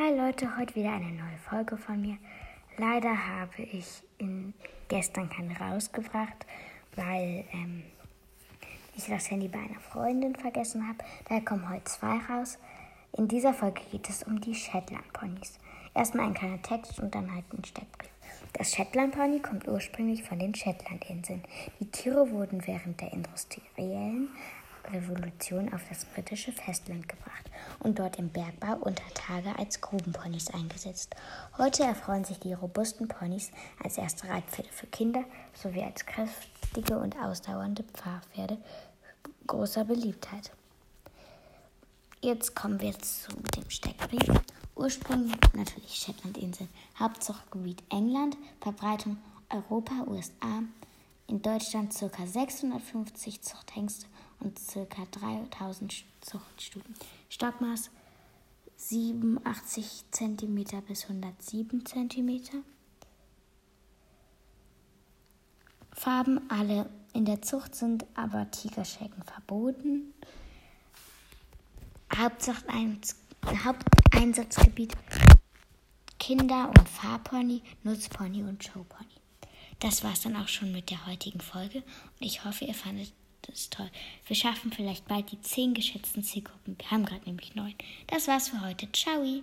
Hi Leute, heute wieder eine neue Folge von mir. Leider habe ich in, gestern keine rausgebracht, weil ähm, ich das Handy bei einer Freundin vergessen habe. Daher kommen heute zwei raus. In dieser Folge geht es um die Shetland Ponys. Erstmal ein kleiner Text und dann halt ein Steckbrief. Das Shetland Pony kommt ursprünglich von den Shetlandinseln. Die Tiere wurden während der industriellen Revolution auf das britische Festland gebracht und dort im Bergbau unter Tage als Grubenponys eingesetzt. Heute erfreuen sich die robusten Ponys als erste Reitpferde für Kinder sowie als kräftige und ausdauernde Pfadpferde großer Beliebtheit. Jetzt kommen wir zu dem Steckbrief. Ursprung natürlich Shetlandinseln, Hauptzuchtgebiet England, Verbreitung Europa, USA, in Deutschland ca. 650 Zuchthengste und ca. 3000 Zuchtstuten. Stockmaß 87 cm bis 107 cm. Farben alle in der Zucht sind aber Tigerschrecken verboten. Haupteinsatzgebiet Kinder- und Fahrpony, Nutzpony und Showpony. Das war's dann auch schon mit der heutigen Folge und ich hoffe, ihr fandet das toll. Wir schaffen vielleicht bald die zehn geschätzten Zielgruppen. Wir haben gerade nämlich neun. Das war's für heute. Ciao!